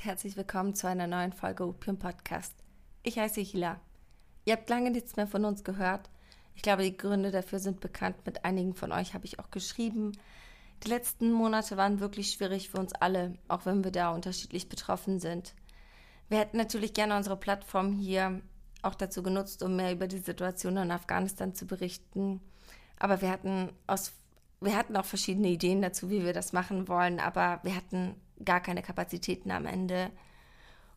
Und herzlich willkommen zu einer neuen Folge Opium Podcast. Ich heiße Hila. Ihr habt lange nichts mehr von uns gehört. Ich glaube, die Gründe dafür sind bekannt. Mit einigen von euch habe ich auch geschrieben. Die letzten Monate waren wirklich schwierig für uns alle, auch wenn wir da unterschiedlich betroffen sind. Wir hätten natürlich gerne unsere Plattform hier auch dazu genutzt, um mehr über die Situation in Afghanistan zu berichten. Aber wir hatten aus wir hatten auch verschiedene Ideen dazu, wie wir das machen wollen, aber wir hatten gar keine Kapazitäten am Ende,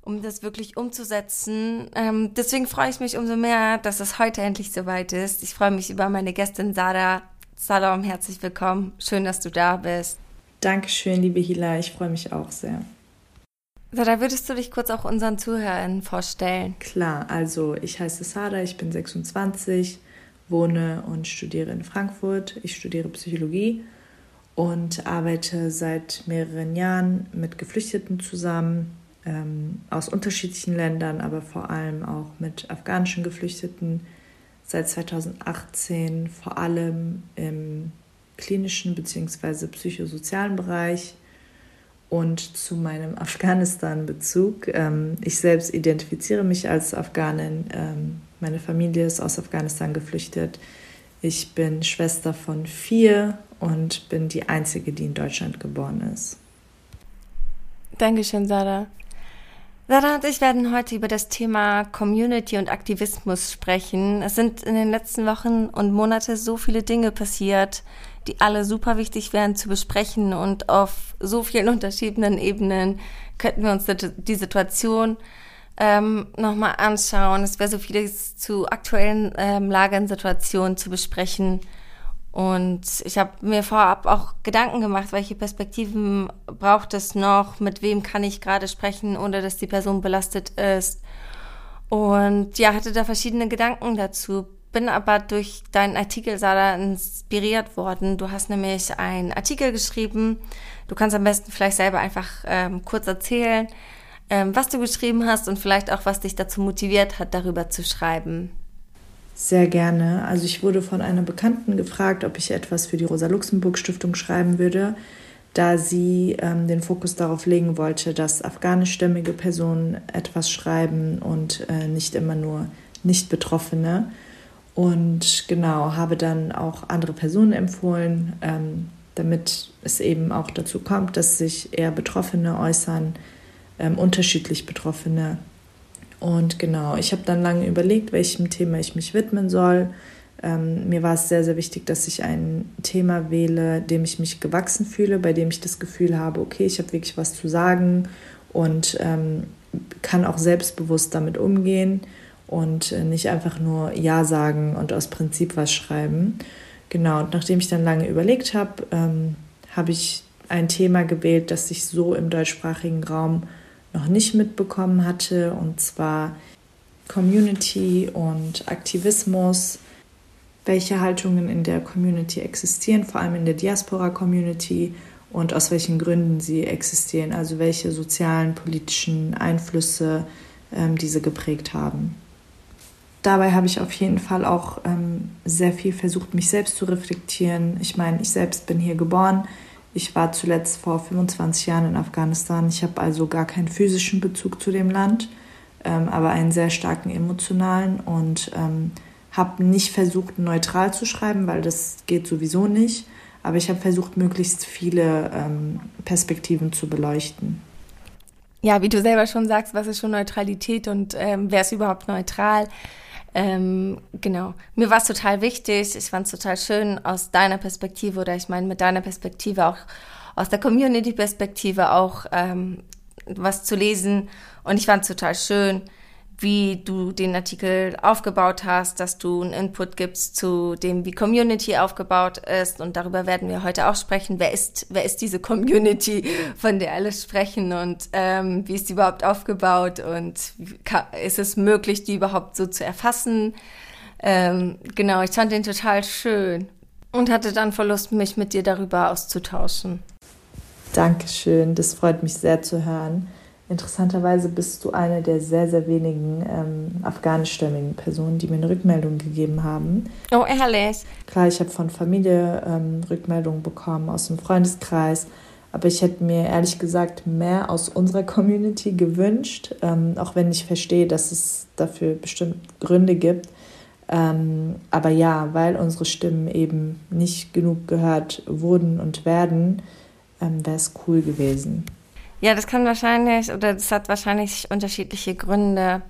um das wirklich umzusetzen. Ähm, deswegen freue ich mich umso mehr, dass es heute endlich soweit ist. Ich freue mich über meine Gästin Sada. Salam, herzlich willkommen. Schön, dass du da bist. Dankeschön, liebe Hila. Ich freue mich auch sehr. Sada, würdest du dich kurz auch unseren Zuhörern vorstellen? Klar, also ich heiße Sada, ich bin 26, wohne und studiere in Frankfurt. Ich studiere Psychologie und arbeite seit mehreren Jahren mit Geflüchteten zusammen ähm, aus unterschiedlichen Ländern, aber vor allem auch mit afghanischen Geflüchteten. Seit 2018 vor allem im klinischen bzw. psychosozialen Bereich und zu meinem Afghanistan-Bezug. Ähm, ich selbst identifiziere mich als Afghanin. Ähm, meine Familie ist aus Afghanistan geflüchtet. Ich bin Schwester von vier und bin die Einzige, die in Deutschland geboren ist. Dankeschön, Sada. Sada und ich werden heute über das Thema Community und Aktivismus sprechen. Es sind in den letzten Wochen und Monaten so viele Dinge passiert, die alle super wichtig wären zu besprechen und auf so vielen unterschiedlichen Ebenen könnten wir uns die Situation ähm, nochmal anschauen. Es wäre so vieles zu aktuellen ähm, Lagern, Situationen zu besprechen. Und ich habe mir vorab auch Gedanken gemacht, welche Perspektiven braucht es noch, mit wem kann ich gerade sprechen, ohne dass die Person belastet ist. Und ja, hatte da verschiedene Gedanken dazu, bin aber durch deinen Artikel, Sada, inspiriert worden. Du hast nämlich einen Artikel geschrieben. Du kannst am besten vielleicht selber einfach ähm, kurz erzählen, ähm, was du geschrieben hast und vielleicht auch, was dich dazu motiviert hat, darüber zu schreiben. Sehr gerne. Also ich wurde von einer Bekannten gefragt, ob ich etwas für die Rosa-Luxemburg-Stiftung schreiben würde, da sie ähm, den Fokus darauf legen wollte, dass afghanischstämmige Personen etwas schreiben und äh, nicht immer nur Nicht-Betroffene. Und genau, habe dann auch andere Personen empfohlen, ähm, damit es eben auch dazu kommt, dass sich eher Betroffene äußern, ähm, unterschiedlich Betroffene und genau, ich habe dann lange überlegt, welchem Thema ich mich widmen soll. Ähm, mir war es sehr, sehr wichtig, dass ich ein Thema wähle, dem ich mich gewachsen fühle, bei dem ich das Gefühl habe, okay, ich habe wirklich was zu sagen und ähm, kann auch selbstbewusst damit umgehen und äh, nicht einfach nur Ja sagen und aus Prinzip was schreiben. Genau, und nachdem ich dann lange überlegt habe, ähm, habe ich ein Thema gewählt, das sich so im deutschsprachigen Raum noch nicht mitbekommen hatte, und zwar Community und Aktivismus, welche Haltungen in der Community existieren, vor allem in der Diaspora-Community und aus welchen Gründen sie existieren, also welche sozialen, politischen Einflüsse ähm, diese geprägt haben. Dabei habe ich auf jeden Fall auch ähm, sehr viel versucht, mich selbst zu reflektieren. Ich meine, ich selbst bin hier geboren, ich war zuletzt vor 25 Jahren in Afghanistan. Ich habe also gar keinen physischen Bezug zu dem Land, ähm, aber einen sehr starken emotionalen und ähm, habe nicht versucht, neutral zu schreiben, weil das geht sowieso nicht. Aber ich habe versucht, möglichst viele ähm, Perspektiven zu beleuchten. Ja, wie du selber schon sagst, was ist schon Neutralität und ähm, wer ist überhaupt neutral? Ähm, genau. Mir war es total wichtig. Ich fand es total schön aus deiner Perspektive oder ich meine mit deiner Perspektive auch aus der Community-Perspektive auch ähm, was zu lesen. Und ich fand es total schön, wie du den Artikel aufgebaut hast, dass du einen Input gibst zu dem, wie Community aufgebaut ist. Und darüber werden wir heute auch sprechen. Wer ist, wer ist diese Community, von der alle sprechen und ähm, wie ist die überhaupt aufgebaut und ist es möglich, die überhaupt so zu erfassen? Ähm, genau, ich fand den total schön und hatte dann Verlust, mich mit dir darüber auszutauschen. Dankeschön, das freut mich sehr zu hören. Interessanterweise bist du eine der sehr, sehr wenigen ähm, afghanischstämmigen Personen, die mir eine Rückmeldung gegeben haben. Oh, ehrlich? Klar, ich habe von Familie ähm, Rückmeldungen bekommen, aus dem Freundeskreis, Aber ich hätte mir ehrlich gesagt mehr aus unserer Community gewünscht, ähm, auch wenn ich verstehe, dass es dafür bestimmt Gründe gibt. Ähm, aber ja, weil unsere Stimmen eben nicht genug gehört wurden und werden, ähm, wäre es cool gewesen. Ja, das kann wahrscheinlich oder das hat wahrscheinlich unterschiedliche Gründe.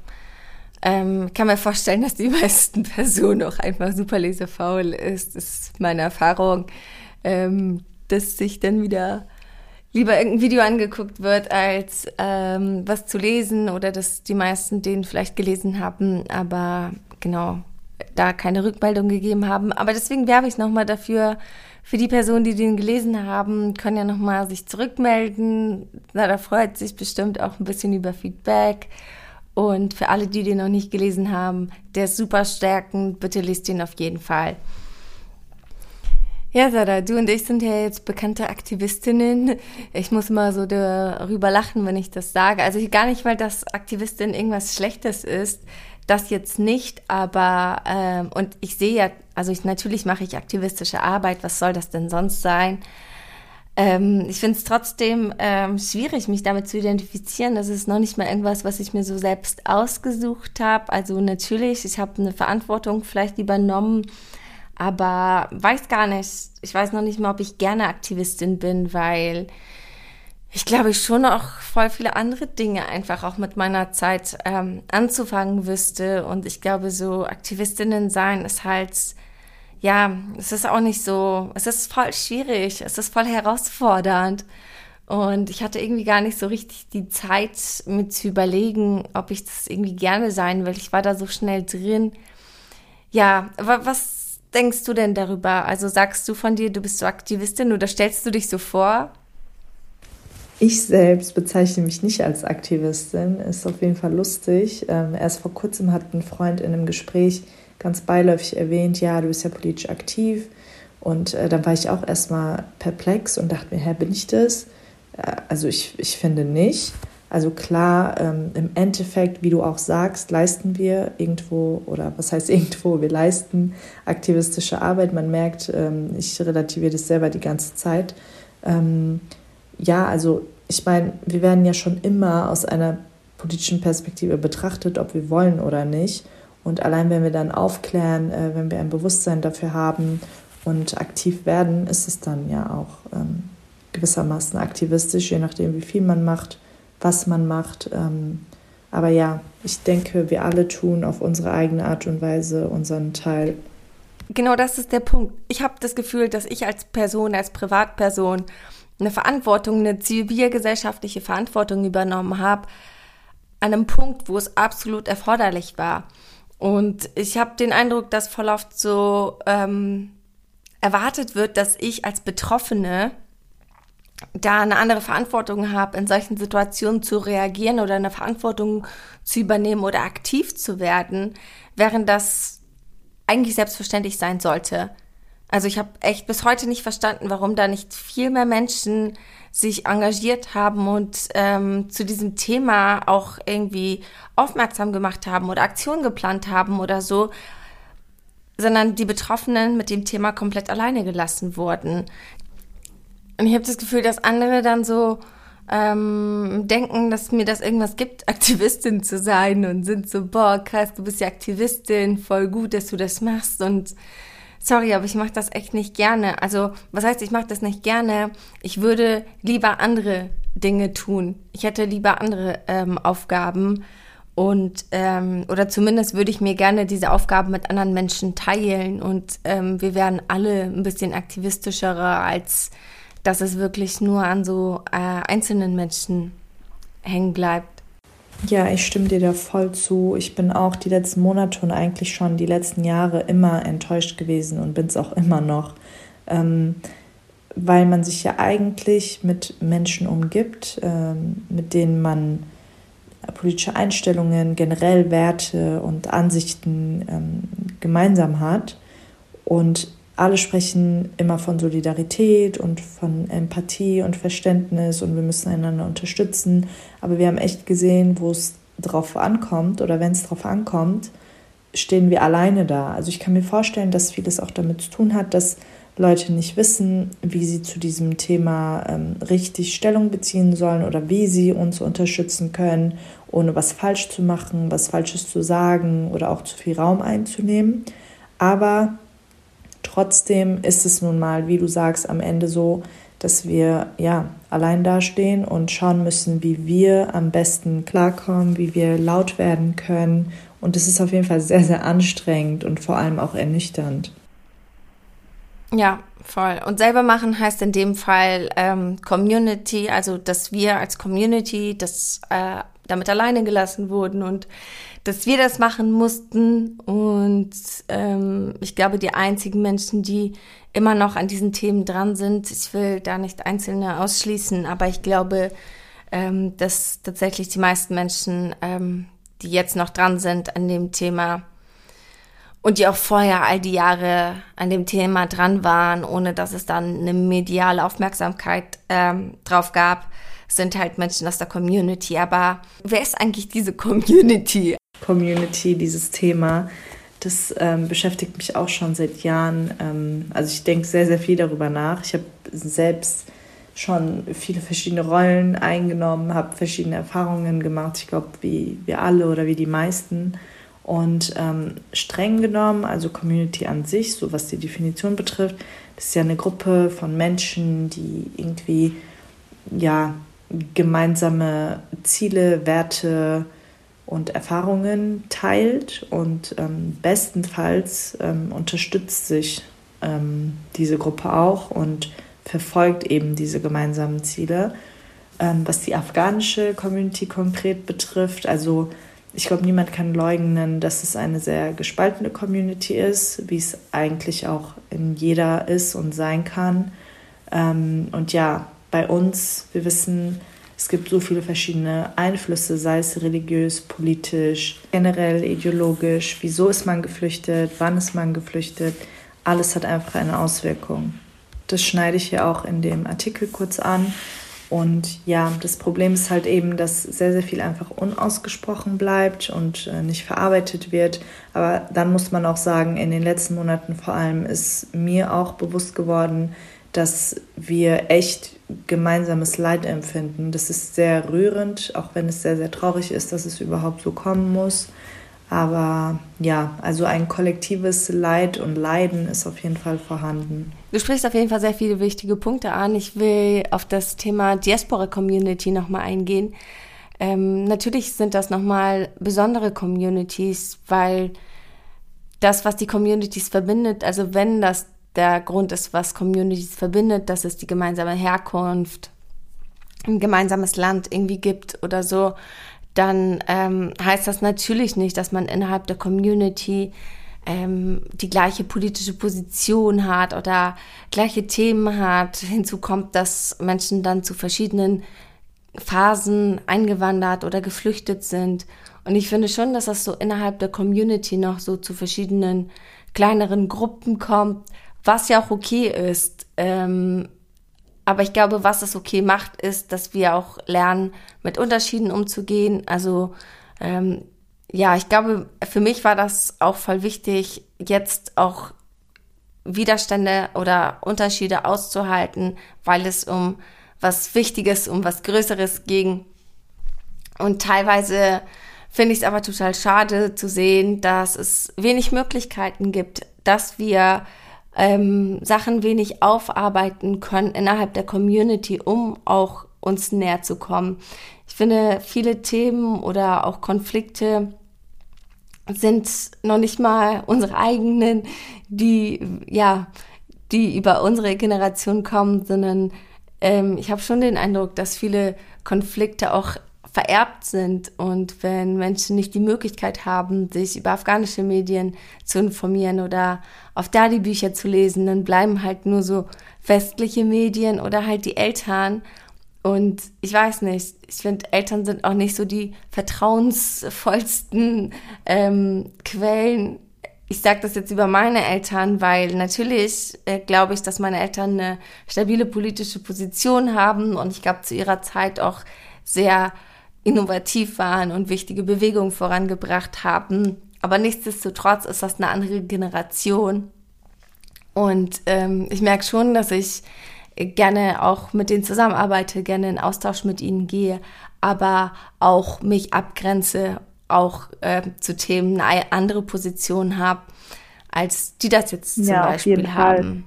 Ähm, kann mir vorstellen, dass die meisten Personen auch einfach super lesefaul ist. Das ist meine Erfahrung, ähm, dass sich dann wieder lieber irgendein Video angeguckt wird, als ähm, was zu lesen oder dass die meisten den vielleicht gelesen haben, aber genau da keine Rückmeldung gegeben haben. Aber deswegen werbe ich nochmal dafür, für die Personen, die den gelesen haben, können ja nochmal sich zurückmelden. Na, da freut sich bestimmt auch ein bisschen über Feedback. Und für alle, die den noch nicht gelesen haben, der ist super stärkend. Bitte lest ihn auf jeden Fall. Ja, Sada, du und ich sind ja jetzt bekannte Aktivistinnen. Ich muss mal so darüber lachen, wenn ich das sage. Also gar nicht, weil das Aktivistin irgendwas Schlechtes ist, das jetzt nicht, aber ähm, und ich sehe ja, also ich, natürlich mache ich aktivistische Arbeit, was soll das denn sonst sein? Ähm, ich finde es trotzdem ähm, schwierig, mich damit zu identifizieren. Das ist noch nicht mal irgendwas, was ich mir so selbst ausgesucht habe. Also natürlich, ich habe eine Verantwortung vielleicht übernommen, aber weiß gar nicht. Ich weiß noch nicht mal, ob ich gerne Aktivistin bin, weil ich glaube schon auch voll viele andere Dinge einfach auch mit meiner Zeit ähm, anzufangen wüsste. Und ich glaube, so Aktivistinnen sein ist halt, ja, es ist auch nicht so, es ist voll schwierig, es ist voll herausfordernd. Und ich hatte irgendwie gar nicht so richtig die Zeit, mir zu überlegen, ob ich das irgendwie gerne sein will. Ich war da so schnell drin. Ja, aber was denkst du denn darüber? Also sagst du von dir, du bist so Aktivistin oder stellst du dich so vor? Ich selbst bezeichne mich nicht als Aktivistin, ist auf jeden Fall lustig. Ähm, erst vor kurzem hat ein Freund in einem Gespräch ganz beiläufig erwähnt, ja, du bist ja politisch aktiv. Und äh, dann war ich auch erstmal perplex und dachte mir, hä, bin ich das? Äh, also ich, ich finde nicht. Also klar, ähm, im Endeffekt, wie du auch sagst, leisten wir irgendwo, oder was heißt irgendwo, wir leisten aktivistische Arbeit. Man merkt, ähm, ich relativiere das selber die ganze Zeit. Ähm, ja, also ich meine, wir werden ja schon immer aus einer politischen Perspektive betrachtet, ob wir wollen oder nicht. Und allein wenn wir dann aufklären, äh, wenn wir ein Bewusstsein dafür haben und aktiv werden, ist es dann ja auch ähm, gewissermaßen aktivistisch, je nachdem, wie viel man macht, was man macht. Ähm, aber ja, ich denke, wir alle tun auf unsere eigene Art und Weise unseren Teil. Genau das ist der Punkt. Ich habe das Gefühl, dass ich als Person, als Privatperson eine Verantwortung, eine zivilgesellschaftliche Verantwortung übernommen habe, an einem Punkt, wo es absolut erforderlich war. Und ich habe den Eindruck, dass voll oft so ähm, erwartet wird, dass ich als Betroffene da eine andere Verantwortung habe, in solchen Situationen zu reagieren oder eine Verantwortung zu übernehmen oder aktiv zu werden, während das eigentlich selbstverständlich sein sollte. Also ich habe echt bis heute nicht verstanden, warum da nicht viel mehr Menschen sich engagiert haben und ähm, zu diesem Thema auch irgendwie aufmerksam gemacht haben oder Aktionen geplant haben oder so, sondern die Betroffenen mit dem Thema komplett alleine gelassen wurden. Und ich habe das Gefühl, dass andere dann so ähm, denken, dass mir das irgendwas gibt, Aktivistin zu sein und sind so, boah, krass, du bist ja Aktivistin, voll gut, dass du das machst und sorry, aber ich mache das echt nicht gerne. Also, was heißt, ich mache das nicht gerne? Ich würde lieber andere Dinge tun. Ich hätte lieber andere ähm, Aufgaben und ähm, oder zumindest würde ich mir gerne diese Aufgaben mit anderen Menschen teilen und ähm, wir wären alle ein bisschen aktivistischerer, als dass es wirklich nur an so äh, einzelnen Menschen hängen bleibt. Ja, ich stimme dir da voll zu. Ich bin auch die letzten Monate und eigentlich schon die letzten Jahre immer enttäuscht gewesen und bin es auch immer noch, ähm, weil man sich ja eigentlich mit Menschen umgibt, ähm, mit denen man politische Einstellungen, generell Werte und Ansichten ähm, gemeinsam hat. Und alle sprechen immer von Solidarität und von Empathie und Verständnis und wir müssen einander unterstützen. Aber wir haben echt gesehen, wo es drauf ankommt oder wenn es drauf ankommt, stehen wir alleine da. Also ich kann mir vorstellen, dass vieles auch damit zu tun hat, dass Leute nicht wissen, wie sie zu diesem Thema ähm, richtig Stellung beziehen sollen oder wie sie uns unterstützen können, ohne was falsch zu machen, was Falsches zu sagen oder auch zu viel Raum einzunehmen. Aber trotzdem ist es nun mal, wie du sagst, am Ende so, dass wir ja allein dastehen und schauen müssen, wie wir am besten klarkommen, wie wir laut werden können. Und es ist auf jeden Fall sehr, sehr anstrengend und vor allem auch ernüchternd. Ja, voll. Und selber machen heißt in dem Fall ähm, Community, also dass wir als Community das äh, damit alleine gelassen wurden und dass wir das machen mussten. Und ähm, ich glaube, die einzigen Menschen, die immer noch an diesen Themen dran sind, ich will da nicht einzelne ausschließen, aber ich glaube, ähm, dass tatsächlich die meisten Menschen, ähm, die jetzt noch dran sind an dem Thema, und die auch vorher all die Jahre an dem Thema dran waren, ohne dass es dann eine mediale Aufmerksamkeit ähm, drauf gab, sind halt Menschen aus der Community. Aber wer ist eigentlich diese Community? Community, dieses Thema, das ähm, beschäftigt mich auch schon seit Jahren. Ähm, also ich denke sehr, sehr viel darüber nach. Ich habe selbst schon viele verschiedene Rollen eingenommen, habe verschiedene Erfahrungen gemacht. Ich glaube, wie wir alle oder wie die meisten. Und ähm, streng genommen, also Community an sich, so was die Definition betrifft, das ist ja eine Gruppe von Menschen, die irgendwie ja gemeinsame Ziele, Werte und Erfahrungen teilt und ähm, bestenfalls ähm, unterstützt sich ähm, diese Gruppe auch und verfolgt eben diese gemeinsamen Ziele. Ähm, was die afghanische Community konkret betrifft, also ich glaube, niemand kann leugnen, dass es eine sehr gespaltene Community ist, wie es eigentlich auch in jeder ist und sein kann. Ähm, und ja, bei uns, wir wissen, es gibt so viele verschiedene Einflüsse, sei es religiös, politisch, generell ideologisch. Wieso ist man geflüchtet? Wann ist man geflüchtet? Alles hat einfach eine Auswirkung. Das schneide ich hier auch in dem Artikel kurz an. Und ja, das Problem ist halt eben, dass sehr, sehr viel einfach unausgesprochen bleibt und äh, nicht verarbeitet wird. Aber dann muss man auch sagen, in den letzten Monaten vor allem ist mir auch bewusst geworden, dass wir echt gemeinsames Leid empfinden. Das ist sehr rührend, auch wenn es sehr, sehr traurig ist, dass es überhaupt so kommen muss. Aber ja, also ein kollektives Leid und Leiden ist auf jeden Fall vorhanden. Du sprichst auf jeden Fall sehr viele wichtige Punkte an. Ich will auf das Thema Diaspora Community nochmal eingehen. Ähm, natürlich sind das nochmal besondere Communities, weil das, was die Communities verbindet, also wenn das der Grund ist, was Communities verbindet, dass es die gemeinsame Herkunft, ein gemeinsames Land irgendwie gibt oder so, dann ähm, heißt das natürlich nicht, dass man innerhalb der Community ähm, die gleiche politische Position hat oder gleiche Themen hat. Hinzu kommt, dass Menschen dann zu verschiedenen Phasen eingewandert oder geflüchtet sind. Und ich finde schon, dass das so innerhalb der Community noch so zu verschiedenen kleineren Gruppen kommt, was ja auch okay ist. Ähm, aber ich glaube, was es okay macht, ist, dass wir auch lernen, mit Unterschieden umzugehen. Also ähm, ja, ich glaube, für mich war das auch voll wichtig, jetzt auch Widerstände oder Unterschiede auszuhalten, weil es um was Wichtiges, um was Größeres ging. Und teilweise finde ich es aber total schade zu sehen, dass es wenig Möglichkeiten gibt, dass wir ähm, Sachen wenig aufarbeiten können innerhalb der Community, um auch uns näher zu kommen. Ich finde, viele Themen oder auch Konflikte sind noch nicht mal unsere eigenen, die, ja, die über unsere Generation kommen, sondern ähm, ich habe schon den Eindruck, dass viele Konflikte auch vererbt sind und wenn Menschen nicht die Möglichkeit haben, sich über afghanische Medien zu informieren oder auf da die Bücher zu lesen, dann bleiben halt nur so westliche Medien oder halt die Eltern. Und ich weiß nicht, ich finde, Eltern sind auch nicht so die vertrauensvollsten ähm, Quellen. Ich sage das jetzt über meine Eltern, weil natürlich äh, glaube ich, dass meine Eltern eine stabile politische Position haben und ich glaube zu ihrer Zeit auch sehr innovativ waren und wichtige Bewegungen vorangebracht haben. Aber nichtsdestotrotz ist das eine andere Generation. Und ähm, ich merke schon, dass ich gerne auch mit denen zusammenarbeite, gerne in Austausch mit ihnen gehe, aber auch mich abgrenze, auch äh, zu Themen eine andere Position habe, als die das jetzt zum ja, Beispiel haben.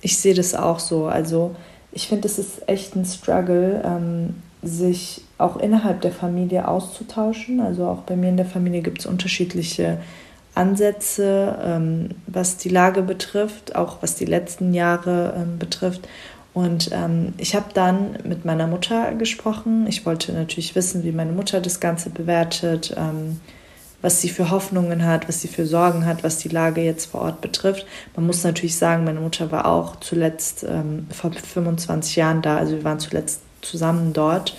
Ich sehe das auch so. Also ich finde, es ist echt ein Struggle, ähm, sich auch innerhalb der Familie auszutauschen. Also auch bei mir in der Familie gibt es unterschiedliche Ansätze, ähm, was die Lage betrifft, auch was die letzten Jahre ähm, betrifft. Und ähm, ich habe dann mit meiner Mutter gesprochen. Ich wollte natürlich wissen, wie meine Mutter das Ganze bewertet, ähm, was sie für Hoffnungen hat, was sie für Sorgen hat, was die Lage jetzt vor Ort betrifft. Man muss natürlich sagen, meine Mutter war auch zuletzt ähm, vor 25 Jahren da, also wir waren zuletzt zusammen dort.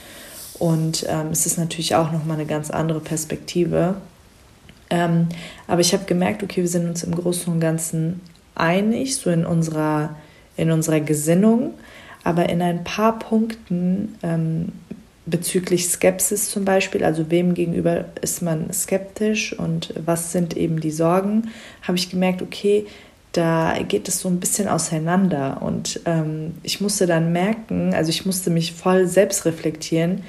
Und ähm, es ist natürlich auch nochmal eine ganz andere Perspektive. Ähm, aber ich habe gemerkt, okay, wir sind uns im Großen und Ganzen einig, so in unserer, in unserer Gesinnung, aber in ein paar Punkten ähm, bezüglich Skepsis zum Beispiel, also wem gegenüber ist man skeptisch und was sind eben die Sorgen, habe ich gemerkt, okay, da geht es so ein bisschen auseinander. Und ähm, ich musste dann merken, also ich musste mich voll selbst reflektieren,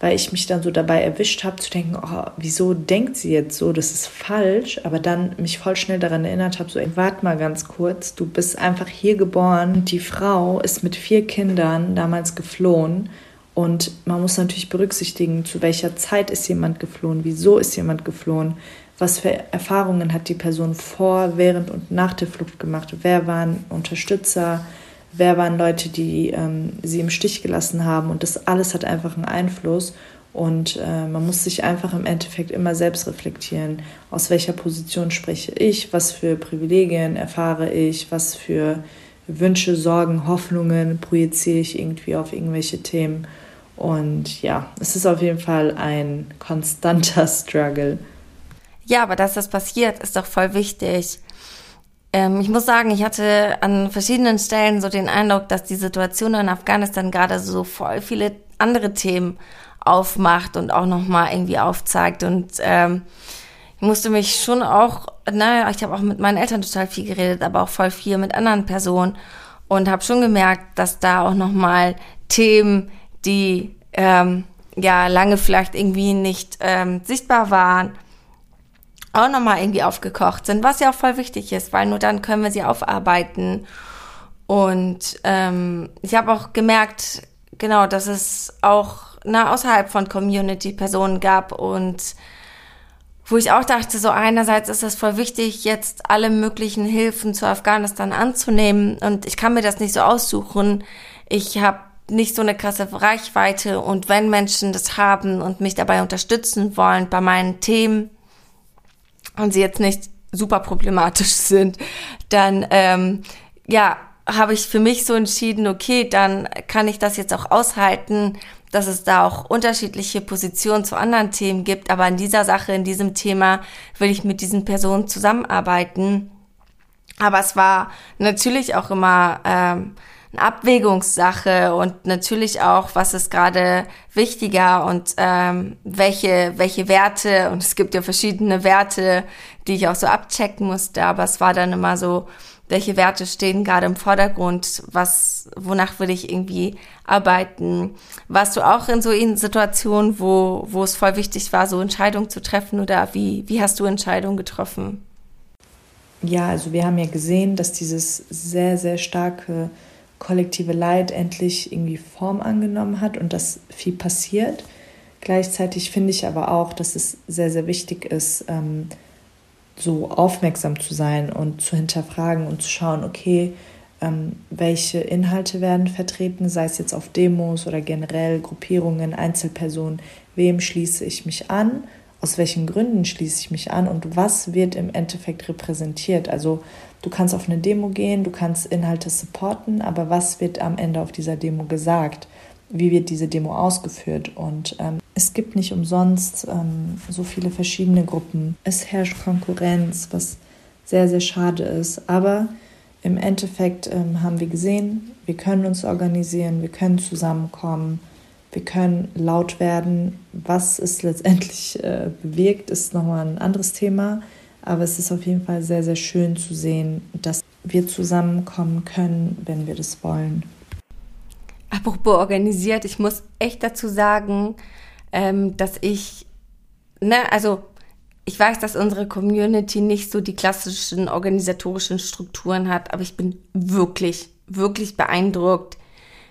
weil ich mich dann so dabei erwischt habe zu denken, oh, wieso denkt sie jetzt so, das ist falsch, aber dann mich voll schnell daran erinnert habe, so, ey, warte mal ganz kurz, du bist einfach hier geboren, die Frau ist mit vier Kindern damals geflohen. Und man muss natürlich berücksichtigen, zu welcher Zeit ist jemand geflohen, wieso ist jemand geflohen, was für Erfahrungen hat die Person vor, während und nach der Flucht gemacht, wer waren Unterstützer, wer waren Leute, die ähm, sie im Stich gelassen haben. Und das alles hat einfach einen Einfluss. Und äh, man muss sich einfach im Endeffekt immer selbst reflektieren, aus welcher Position spreche ich, was für Privilegien erfahre ich, was für Wünsche, Sorgen, Hoffnungen projiziere ich irgendwie auf irgendwelche Themen. Und ja, es ist auf jeden Fall ein konstanter Struggle. Ja, aber dass das passiert, ist doch voll wichtig. Ähm, ich muss sagen, ich hatte an verschiedenen Stellen so den Eindruck, dass die Situation in Afghanistan gerade so voll viele andere Themen aufmacht und auch nochmal irgendwie aufzeigt. Und ähm, ich musste mich schon auch, naja, ich habe auch mit meinen Eltern total viel geredet, aber auch voll viel mit anderen Personen und habe schon gemerkt, dass da auch nochmal Themen, die ähm, ja lange vielleicht irgendwie nicht ähm, sichtbar waren, auch nochmal irgendwie aufgekocht sind, was ja auch voll wichtig ist, weil nur dann können wir sie aufarbeiten. Und ähm, ich habe auch gemerkt, genau, dass es auch na, außerhalb von Community Personen gab und wo ich auch dachte, so einerseits ist es voll wichtig, jetzt alle möglichen Hilfen zu Afghanistan anzunehmen und ich kann mir das nicht so aussuchen. Ich habe nicht so eine krasse Reichweite und wenn Menschen das haben und mich dabei unterstützen wollen bei meinen Themen, und sie jetzt nicht super problematisch sind, dann ähm, ja, habe ich für mich so entschieden, okay, dann kann ich das jetzt auch aushalten, dass es da auch unterschiedliche Positionen zu anderen Themen gibt, aber in dieser Sache, in diesem Thema will ich mit diesen Personen zusammenarbeiten. Aber es war natürlich auch immer ähm, eine Abwägungssache und natürlich auch, was ist gerade wichtiger und ähm, welche, welche Werte, und es gibt ja verschiedene Werte, die ich auch so abchecken musste, aber es war dann immer so, welche Werte stehen gerade im Vordergrund, was, wonach will ich irgendwie arbeiten. Warst du auch in so in Situationen, wo, wo es voll wichtig war, so Entscheidungen zu treffen oder wie, wie hast du Entscheidungen getroffen? Ja, also wir haben ja gesehen, dass dieses sehr, sehr starke kollektive Leid endlich irgendwie Form angenommen hat und dass viel passiert. Gleichzeitig finde ich aber auch, dass es sehr, sehr wichtig ist, ähm, so aufmerksam zu sein und zu hinterfragen und zu schauen, okay, ähm, welche Inhalte werden vertreten, sei es jetzt auf Demos oder generell Gruppierungen, Einzelpersonen, wem schließe ich mich an, aus welchen Gründen schließe ich mich an und was wird im Endeffekt repräsentiert. Also Du kannst auf eine Demo gehen, du kannst Inhalte supporten, aber was wird am Ende auf dieser Demo gesagt? Wie wird diese Demo ausgeführt? Und ähm, es gibt nicht umsonst ähm, so viele verschiedene Gruppen. Es herrscht Konkurrenz, was sehr, sehr schade ist. Aber im Endeffekt ähm, haben wir gesehen, wir können uns organisieren, wir können zusammenkommen, wir können laut werden. Was es letztendlich äh, bewirkt, ist nochmal ein anderes Thema. Aber es ist auf jeden Fall sehr, sehr schön zu sehen, dass wir zusammenkommen können, wenn wir das wollen. Apropos organisiert, ich muss echt dazu sagen, ähm, dass ich, ne, also ich weiß, dass unsere Community nicht so die klassischen organisatorischen Strukturen hat, aber ich bin wirklich, wirklich beeindruckt,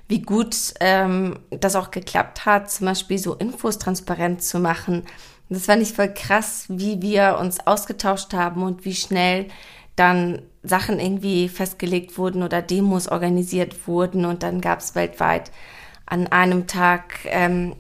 wie gut ähm, das auch geklappt hat, zum Beispiel so Infos transparent zu machen. Das fand ich voll krass, wie wir uns ausgetauscht haben und wie schnell dann Sachen irgendwie festgelegt wurden oder Demos organisiert wurden und dann gab es weltweit an einem Tag ähm,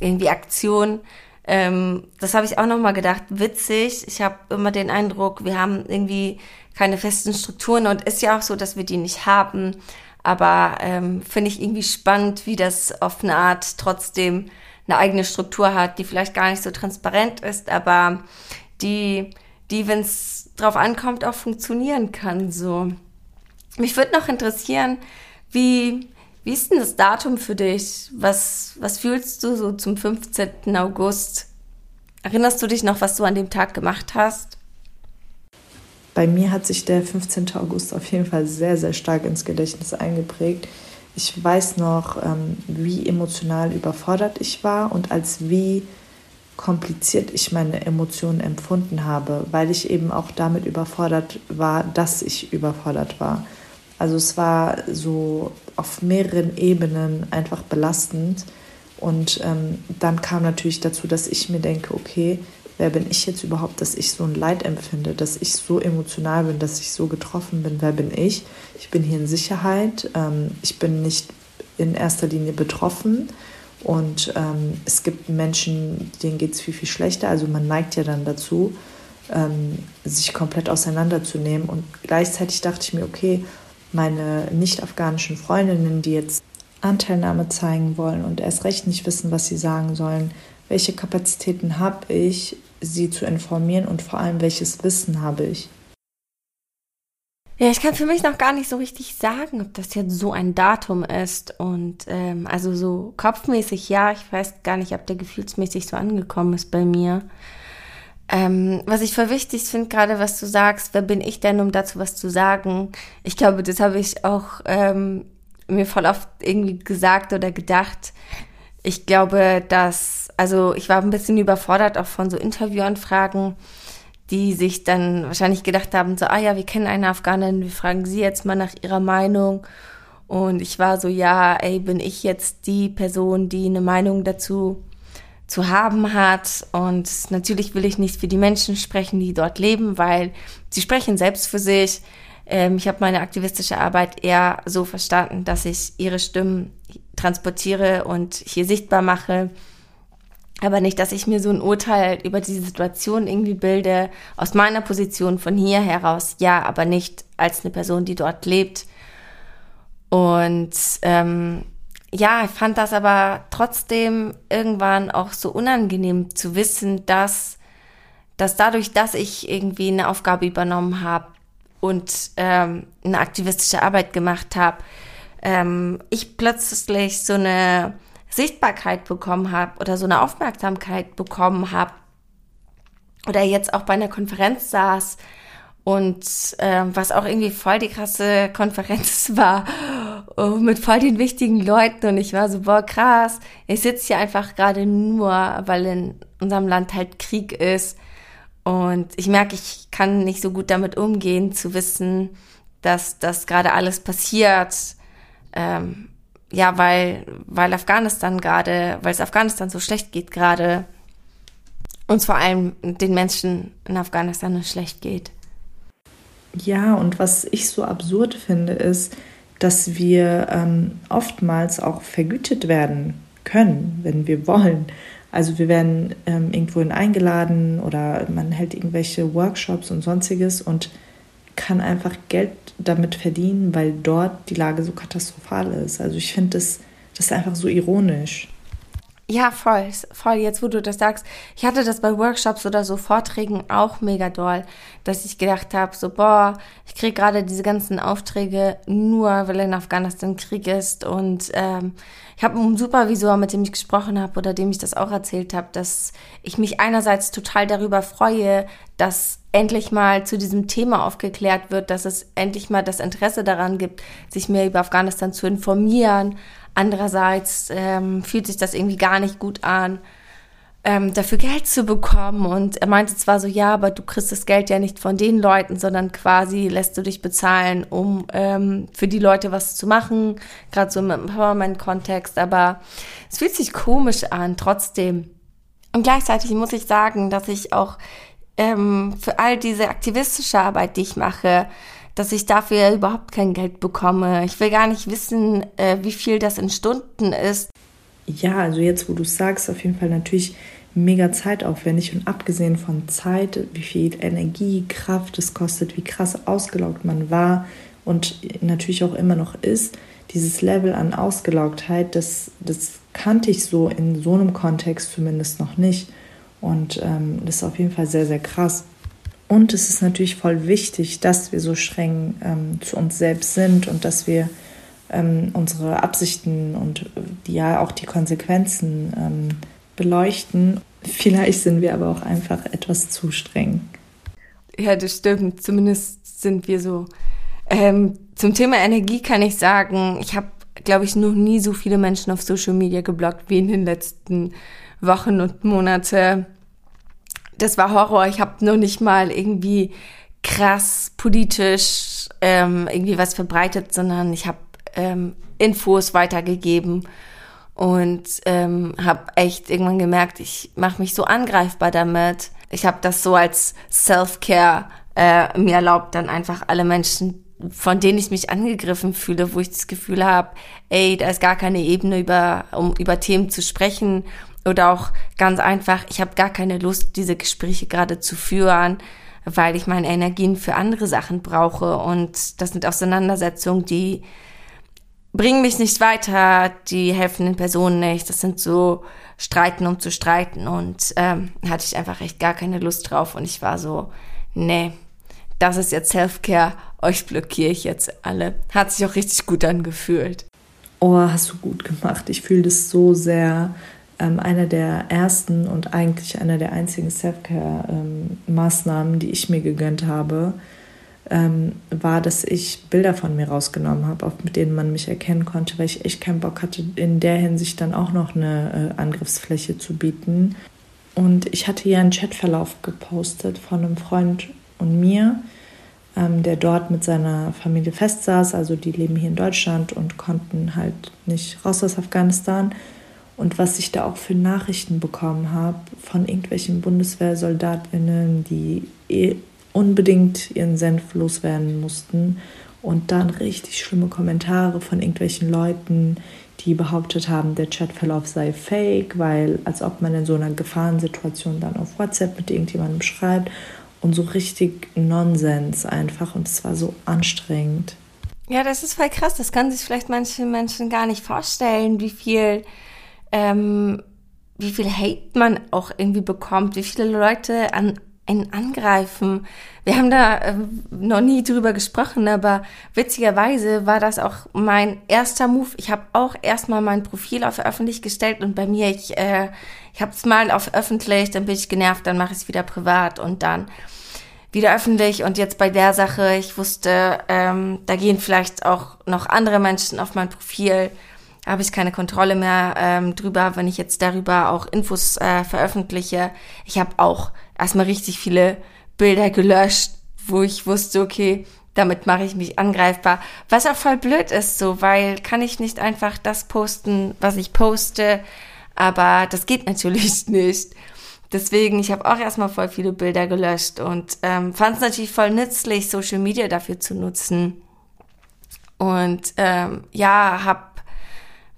irgendwie Aktionen. Ähm, das habe ich auch nochmal gedacht, witzig. Ich habe immer den Eindruck, wir haben irgendwie keine festen Strukturen und ist ja auch so, dass wir die nicht haben. Aber ähm, finde ich irgendwie spannend, wie das auf eine Art trotzdem eine eigene Struktur hat, die vielleicht gar nicht so transparent ist, aber die, die, wenn es drauf ankommt, auch funktionieren kann. So. Mich würde noch interessieren, wie, wie ist denn das Datum für dich? Was, was fühlst du so zum 15. August? Erinnerst du dich noch, was du an dem Tag gemacht hast? Bei mir hat sich der 15. August auf jeden Fall sehr, sehr stark ins Gedächtnis eingeprägt. Ich weiß noch, ähm, wie emotional überfordert ich war und als wie kompliziert ich meine Emotionen empfunden habe, weil ich eben auch damit überfordert war, dass ich überfordert war. Also es war so auf mehreren Ebenen einfach belastend. Und ähm, dann kam natürlich dazu, dass ich mir denke, okay, wer bin ich jetzt überhaupt, dass ich so ein Leid empfinde, dass ich so emotional bin, dass ich so getroffen bin, wer bin ich? Ich bin hier in Sicherheit, ähm, ich bin nicht in erster Linie betroffen. Und ähm, es gibt Menschen, denen geht es viel, viel schlechter, also man neigt ja dann dazu, ähm, sich komplett auseinanderzunehmen. Und gleichzeitig dachte ich mir, okay, meine nicht-afghanischen Freundinnen, die jetzt Anteilnahme zeigen wollen und erst recht nicht wissen, was sie sagen sollen, welche Kapazitäten habe ich, sie zu informieren und vor allem, welches Wissen habe ich? Ja, ich kann für mich noch gar nicht so richtig sagen, ob das jetzt so ein Datum ist. Und ähm, also so kopfmäßig ja, ich weiß gar nicht, ob der gefühlsmäßig so angekommen ist bei mir. Ähm, was ich voll wichtig finde, gerade was du sagst, wer bin ich denn, um dazu was zu sagen? Ich glaube, das habe ich auch ähm, mir voll oft irgendwie gesagt oder gedacht. Ich glaube, dass also ich war ein bisschen überfordert auch von so Interviewanfragen, die sich dann wahrscheinlich gedacht haben, so, ah ja, wir kennen eine Afghanin, wir fragen sie jetzt mal nach ihrer Meinung. Und ich war so, ja, ey, bin ich jetzt die Person, die eine Meinung dazu zu haben hat. Und natürlich will ich nicht für die Menschen sprechen, die dort leben, weil sie sprechen selbst für sich. Ähm, ich habe meine aktivistische Arbeit eher so verstanden, dass ich ihre Stimmen transportiere und hier sichtbar mache aber nicht, dass ich mir so ein Urteil über diese Situation irgendwie bilde, aus meiner Position von hier heraus, ja, aber nicht als eine Person, die dort lebt. Und ähm, ja, ich fand das aber trotzdem irgendwann auch so unangenehm zu wissen, dass, dass dadurch, dass ich irgendwie eine Aufgabe übernommen habe und ähm, eine aktivistische Arbeit gemacht habe, ähm, ich plötzlich so eine Sichtbarkeit bekommen habe oder so eine Aufmerksamkeit bekommen habe oder jetzt auch bei einer Konferenz saß und äh, was auch irgendwie voll die krasse Konferenz war uh, mit voll den wichtigen Leuten und ich war so, boah, krass, ich sitze hier einfach gerade nur, weil in unserem Land halt Krieg ist und ich merke, ich kann nicht so gut damit umgehen, zu wissen, dass das gerade alles passiert. Ähm, ja, weil, weil Afghanistan gerade, weil es Afghanistan so schlecht geht gerade, uns vor allem den Menschen in Afghanistan es schlecht geht. Ja, und was ich so absurd finde, ist, dass wir ähm, oftmals auch vergütet werden können, wenn wir wollen. Also wir werden ähm, irgendwohin eingeladen oder man hält irgendwelche Workshops und sonstiges und kann einfach Geld damit verdienen, weil dort die Lage so katastrophal ist. Also ich finde das, das ist einfach so ironisch. Ja, voll, voll. Jetzt, wo du das sagst, ich hatte das bei Workshops oder so Vorträgen auch mega doll, dass ich gedacht habe, so, boah, ich kriege gerade diese ganzen Aufträge nur, weil in Afghanistan Krieg ist. Und ähm, ich habe einen Supervisor, mit dem ich gesprochen habe oder dem ich das auch erzählt habe, dass ich mich einerseits total darüber freue, dass endlich mal zu diesem Thema aufgeklärt wird, dass es endlich mal das Interesse daran gibt, sich mehr über Afghanistan zu informieren Andererseits ähm, fühlt sich das irgendwie gar nicht gut an, ähm, dafür Geld zu bekommen. Und er meinte zwar so, ja, aber du kriegst das Geld ja nicht von den Leuten, sondern quasi lässt du dich bezahlen, um ähm, für die Leute was zu machen, gerade so im Empowerment-Kontext. Aber es fühlt sich komisch an, trotzdem. Und gleichzeitig muss ich sagen, dass ich auch ähm, für all diese aktivistische Arbeit, die ich mache, dass ich dafür überhaupt kein Geld bekomme. Ich will gar nicht wissen, äh, wie viel das in Stunden ist. Ja, also jetzt, wo du sagst, auf jeden Fall natürlich mega zeitaufwendig und abgesehen von Zeit, wie viel Energie, Kraft es kostet, wie krass ausgelaugt man war und natürlich auch immer noch ist, dieses Level an Ausgelaugtheit, das, das kannte ich so in so einem Kontext zumindest noch nicht. Und ähm, das ist auf jeden Fall sehr, sehr krass. Und es ist natürlich voll wichtig, dass wir so streng ähm, zu uns selbst sind und dass wir ähm, unsere Absichten und die, ja auch die Konsequenzen ähm, beleuchten. Vielleicht sind wir aber auch einfach etwas zu streng. Ja, das stimmt. Zumindest sind wir so. Ähm, zum Thema Energie kann ich sagen, ich habe, glaube ich, noch nie so viele Menschen auf Social Media geblockt wie in den letzten Wochen und Monaten das war Horror. Ich habe noch nicht mal irgendwie krass politisch ähm, irgendwie was verbreitet, sondern ich habe ähm, Infos weitergegeben und ähm, habe echt irgendwann gemerkt, ich mache mich so angreifbar damit. Ich habe das so als Self-Care äh, mir erlaubt, dann einfach alle Menschen, von denen ich mich angegriffen fühle, wo ich das Gefühl habe, ey, da ist gar keine Ebene über, um über Themen zu sprechen oder auch ganz einfach, ich habe gar keine Lust, diese Gespräche gerade zu führen, weil ich meine Energien für andere Sachen brauche. Und das sind Auseinandersetzungen, die bringen mich nicht weiter, die helfen den Personen nicht. Das sind so Streiten, um zu streiten. Und ähm, hatte ich einfach echt gar keine Lust drauf. Und ich war so, nee, das ist jetzt Self-Care, euch blockiere ich jetzt alle. Hat sich auch richtig gut angefühlt. Oh, hast du gut gemacht. Ich fühle das so sehr ähm, einer der ersten und eigentlich einer der einzigen Self-Care-Maßnahmen, ähm, die ich mir gegönnt habe, ähm, war, dass ich Bilder von mir rausgenommen habe, mit denen man mich erkennen konnte, weil ich echt keinen Bock hatte, in der Hinsicht dann auch noch eine äh, Angriffsfläche zu bieten. Und ich hatte hier einen Chatverlauf gepostet von einem Freund und mir, ähm, der dort mit seiner Familie festsaß. Also die leben hier in Deutschland und konnten halt nicht raus aus Afghanistan. Und was ich da auch für Nachrichten bekommen habe von irgendwelchen Bundeswehrsoldatinnen, die eh unbedingt ihren Senf loswerden mussten. Und dann richtig schlimme Kommentare von irgendwelchen Leuten, die behauptet haben, der Chatverlauf sei fake, weil als ob man in so einer Gefahrensituation dann auf WhatsApp mit irgendjemandem schreibt und so richtig Nonsens einfach. Und es war so anstrengend. Ja, das ist voll krass. Das kann sich vielleicht manche Menschen gar nicht vorstellen, wie viel ähm, wie viel Hate man auch irgendwie bekommt, wie viele Leute an einen angreifen. Wir haben da äh, noch nie drüber gesprochen, aber witzigerweise war das auch mein erster Move. Ich habe auch erstmal mein Profil auf öffentlich gestellt und bei mir, ich, äh, ich habe es mal auf öffentlich, dann bin ich genervt, dann mache ich es wieder privat und dann wieder öffentlich. Und jetzt bei der Sache, ich wusste, ähm, da gehen vielleicht auch noch andere Menschen auf mein Profil habe ich keine Kontrolle mehr ähm, drüber, wenn ich jetzt darüber auch Infos äh, veröffentliche. Ich habe auch erstmal richtig viele Bilder gelöscht, wo ich wusste, okay, damit mache ich mich angreifbar. Was auch voll blöd ist, so, weil kann ich nicht einfach das posten, was ich poste, aber das geht natürlich nicht. Deswegen, ich habe auch erstmal voll viele Bilder gelöscht und ähm, fand es natürlich voll nützlich, Social Media dafür zu nutzen. Und ähm, ja, habe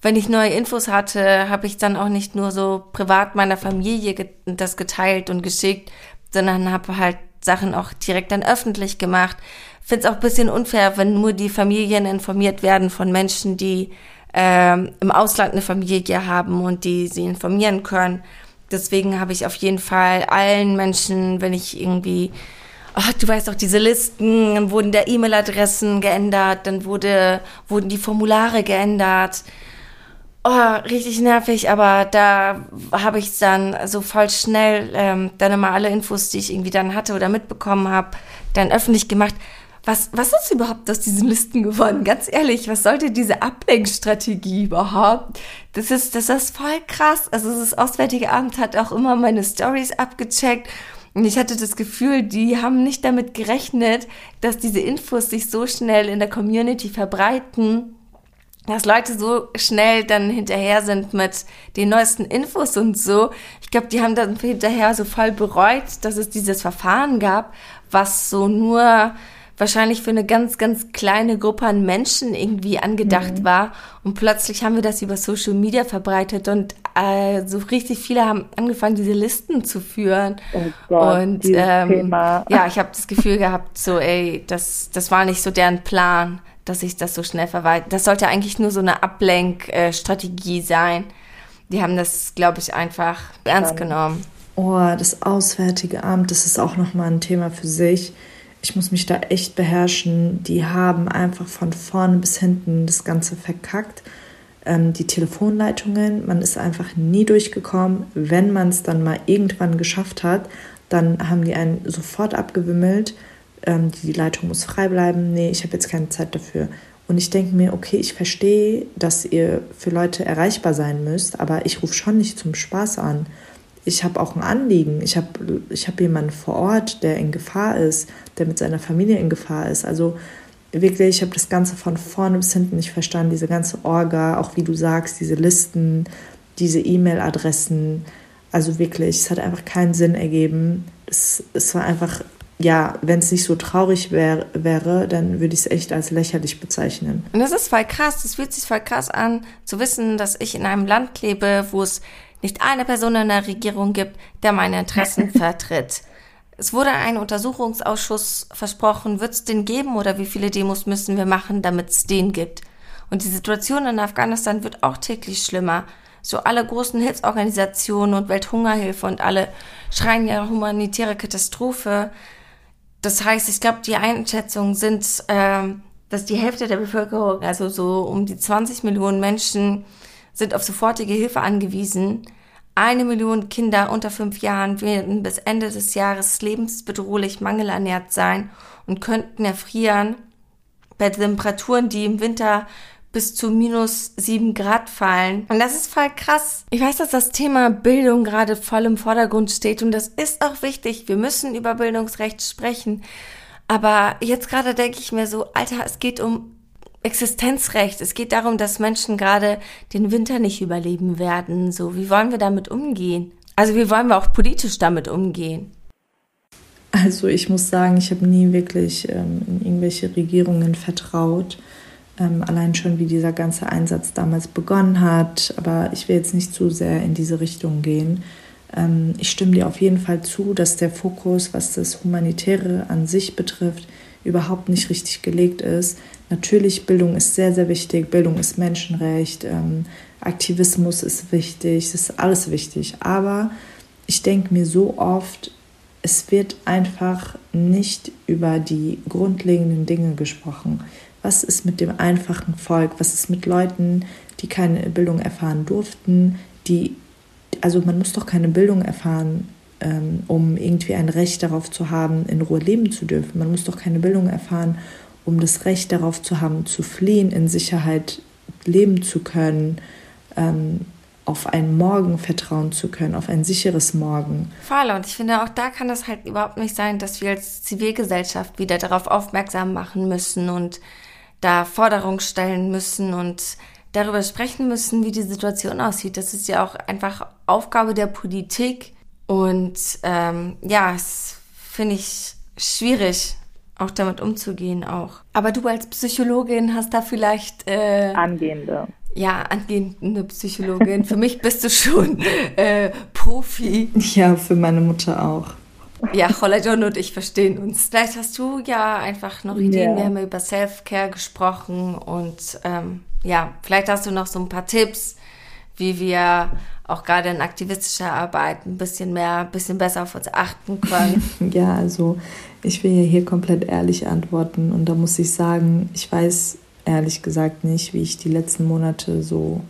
wenn ich neue Infos hatte, habe ich dann auch nicht nur so privat meiner Familie ge das geteilt und geschickt, sondern habe halt Sachen auch direkt dann öffentlich gemacht. Finde es auch bisschen unfair, wenn nur die Familien informiert werden von Menschen, die ähm, im Ausland eine Familie haben und die sie informieren können. Deswegen habe ich auf jeden Fall allen Menschen, wenn ich irgendwie, oh, du weißt doch, diese Listen, dann wurden der E-Mail-Adressen geändert, dann wurde, wurden die Formulare geändert. Oh, richtig nervig, aber da habe ich dann so voll schnell ähm, dann immer alle Infos, die ich irgendwie dann hatte oder mitbekommen habe, dann öffentlich gemacht. Was, was ist überhaupt aus diesen Listen geworden? Ganz ehrlich, was sollte diese Ablenkstrategie überhaupt? Das ist, das ist voll krass. Also das Auswärtige Amt hat auch immer meine Stories abgecheckt. Und ich hatte das Gefühl, die haben nicht damit gerechnet, dass diese Infos sich so schnell in der Community verbreiten, dass Leute so schnell dann hinterher sind mit den neuesten Infos und so. Ich glaube, die haben dann hinterher so voll bereut, dass es dieses Verfahren gab, was so nur wahrscheinlich für eine ganz, ganz kleine Gruppe an Menschen irgendwie angedacht mhm. war. Und plötzlich haben wir das über Social Media verbreitet und äh, so richtig viele haben angefangen, diese Listen zu führen. Oh Gott, und ähm, ja, ich habe das Gefühl gehabt, so, ey, das, das war nicht so deren Plan, dass ich das so schnell verwaltet. Das sollte eigentlich nur so eine Ablenkstrategie sein. Die haben das, glaube ich, einfach ernst genommen. Oh, das Auswärtige Amt, das ist auch nochmal ein Thema für sich ich muss mich da echt beherrschen. Die haben einfach von vorne bis hinten das Ganze verkackt. Ähm, die Telefonleitungen, man ist einfach nie durchgekommen. Wenn man es dann mal irgendwann geschafft hat, dann haben die einen sofort abgewimmelt. Ähm, die Leitung muss frei bleiben. Nee, ich habe jetzt keine Zeit dafür. Und ich denke mir, okay, ich verstehe, dass ihr für Leute erreichbar sein müsst, aber ich rufe schon nicht zum Spaß an ich habe auch ein Anliegen. Ich habe ich hab jemanden vor Ort, der in Gefahr ist, der mit seiner Familie in Gefahr ist. Also wirklich, ich habe das Ganze von vorne bis hinten nicht verstanden. Diese ganze Orga, auch wie du sagst, diese Listen, diese E-Mail-Adressen. Also wirklich, es hat einfach keinen Sinn ergeben. Es, es war einfach, ja, wenn es nicht so traurig wär, wäre, dann würde ich es echt als lächerlich bezeichnen. Und das ist voll krass. Das fühlt sich voll krass an, zu wissen, dass ich in einem Land lebe, wo es nicht eine Person in der Regierung gibt, der meine Interessen vertritt. Es wurde ein Untersuchungsausschuss versprochen. Wird es den geben oder wie viele Demos müssen wir machen, damit es den gibt? Und die Situation in Afghanistan wird auch täglich schlimmer. So alle großen Hilfsorganisationen und Welthungerhilfe und alle schreien ja humanitäre Katastrophe. Das heißt, ich glaube, die Einschätzungen sind, äh, dass die Hälfte der Bevölkerung, also so um die 20 Millionen Menschen, sind auf sofortige Hilfe angewiesen. Eine Million Kinder unter fünf Jahren werden bis Ende des Jahres lebensbedrohlich mangelernährt sein und könnten erfrieren bei Temperaturen, die im Winter bis zu minus sieben Grad fallen. Und das ist voll krass. Ich weiß, dass das Thema Bildung gerade voll im Vordergrund steht und das ist auch wichtig. Wir müssen über Bildungsrecht sprechen. Aber jetzt gerade denke ich mir so, Alter, es geht um Existenzrecht. Es geht darum, dass Menschen gerade den Winter nicht überleben werden. So, wie wollen wir damit umgehen? Also, wie wollen wir auch politisch damit umgehen? Also, ich muss sagen, ich habe nie wirklich ähm, in irgendwelche Regierungen vertraut. Ähm, allein schon, wie dieser ganze Einsatz damals begonnen hat. Aber ich will jetzt nicht zu sehr in diese Richtung gehen. Ähm, ich stimme dir auf jeden Fall zu, dass der Fokus, was das Humanitäre an sich betrifft, überhaupt nicht richtig gelegt ist. Natürlich, Bildung ist sehr, sehr wichtig. Bildung ist Menschenrecht. Ähm, Aktivismus ist wichtig. Das ist alles wichtig. Aber ich denke mir so oft, es wird einfach nicht über die grundlegenden Dinge gesprochen. Was ist mit dem einfachen Volk? Was ist mit Leuten, die keine Bildung erfahren durften? Die, also man muss doch keine Bildung erfahren, ähm, um irgendwie ein Recht darauf zu haben, in Ruhe leben zu dürfen. Man muss doch keine Bildung erfahren, um das Recht darauf zu haben, zu fliehen, in Sicherheit leben zu können, ähm, auf einen Morgen vertrauen zu können, auf ein sicheres Morgen. Voll, und ich finde, auch da kann es halt überhaupt nicht sein, dass wir als Zivilgesellschaft wieder darauf aufmerksam machen müssen und da Forderungen stellen müssen und darüber sprechen müssen, wie die Situation aussieht. Das ist ja auch einfach Aufgabe der Politik. Und ähm, ja, es finde ich schwierig, auch damit umzugehen auch. Aber du als Psychologin hast da vielleicht äh, angehende. Ja, angehende Psychologin. für mich bist du schon äh, Profi. Ja, für meine Mutter auch. Ja, John und ich verstehen uns. Vielleicht hast du ja einfach noch Ideen. Ja. Wir haben über Self-Care gesprochen und ähm, ja, vielleicht hast du noch so ein paar Tipps, wie wir auch gerade in aktivistischer Arbeit ein bisschen mehr, ein bisschen besser auf uns achten können. ja, also ich will ja hier komplett ehrlich antworten und da muss ich sagen, ich weiß ehrlich gesagt nicht, wie ich die letzten Monate so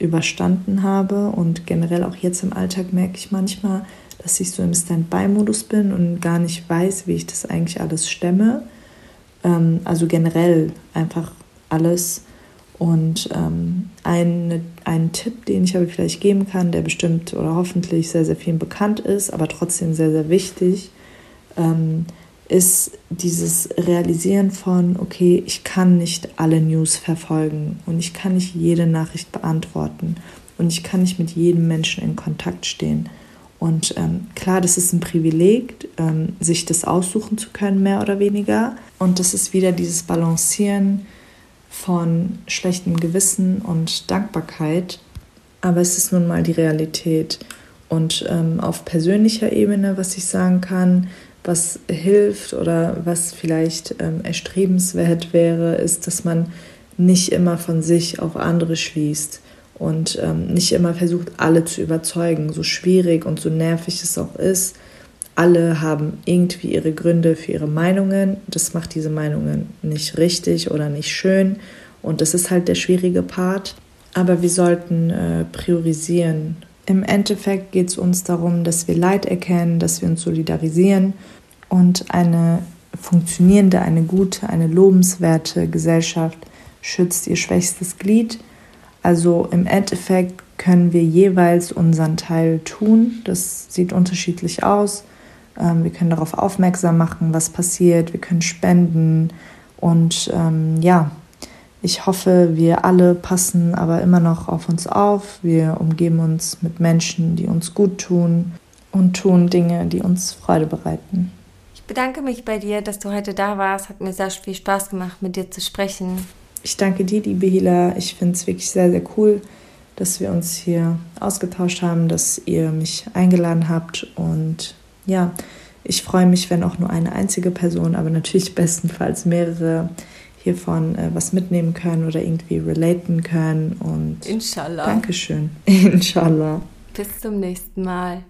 überstanden habe und generell auch jetzt im Alltag merke ich manchmal, dass ich so im Standby-Modus bin und gar nicht weiß, wie ich das eigentlich alles stemme. Ähm, also generell einfach alles und ähm, ein, ein Tipp, den ich aber vielleicht geben kann, der bestimmt oder hoffentlich sehr, sehr vielen bekannt ist, aber trotzdem sehr, sehr wichtig, ähm, ist dieses Realisieren von, okay, ich kann nicht alle News verfolgen und ich kann nicht jede Nachricht beantworten und ich kann nicht mit jedem Menschen in Kontakt stehen. Und ähm, klar, das ist ein Privileg, ähm, sich das aussuchen zu können, mehr oder weniger. Und das ist wieder dieses Balancieren von schlechtem Gewissen und Dankbarkeit. Aber es ist nun mal die Realität. Und ähm, auf persönlicher Ebene, was ich sagen kann, was hilft oder was vielleicht ähm, erstrebenswert wäre, ist, dass man nicht immer von sich auf andere schließt und ähm, nicht immer versucht, alle zu überzeugen, so schwierig und so nervig es auch ist. Alle haben irgendwie ihre Gründe für ihre Meinungen. Das macht diese Meinungen nicht richtig oder nicht schön. Und das ist halt der schwierige Part. Aber wir sollten äh, priorisieren. Im Endeffekt geht es uns darum, dass wir Leid erkennen, dass wir uns solidarisieren und eine funktionierende, eine gute, eine lobenswerte Gesellschaft schützt ihr schwächstes Glied. Also im Endeffekt können wir jeweils unseren Teil tun. Das sieht unterschiedlich aus. Ähm, wir können darauf aufmerksam machen, was passiert. Wir können spenden. Und ähm, ja, ich hoffe, wir alle passen aber immer noch auf uns auf. Wir umgeben uns mit Menschen, die uns gut tun und tun Dinge, die uns Freude bereiten. Ich bedanke mich bei dir, dass du heute da warst. Hat mir sehr viel Spaß gemacht, mit dir zu sprechen. Ich danke dir, liebe Hila. Ich finde es wirklich sehr, sehr cool, dass wir uns hier ausgetauscht haben, dass ihr mich eingeladen habt. Und ja, ich freue mich, wenn auch nur eine einzige Person, aber natürlich bestenfalls mehrere hiervon äh, was mitnehmen können oder irgendwie relaten können. Und Inshallah. Dankeschön. Inshallah. Bis zum nächsten Mal.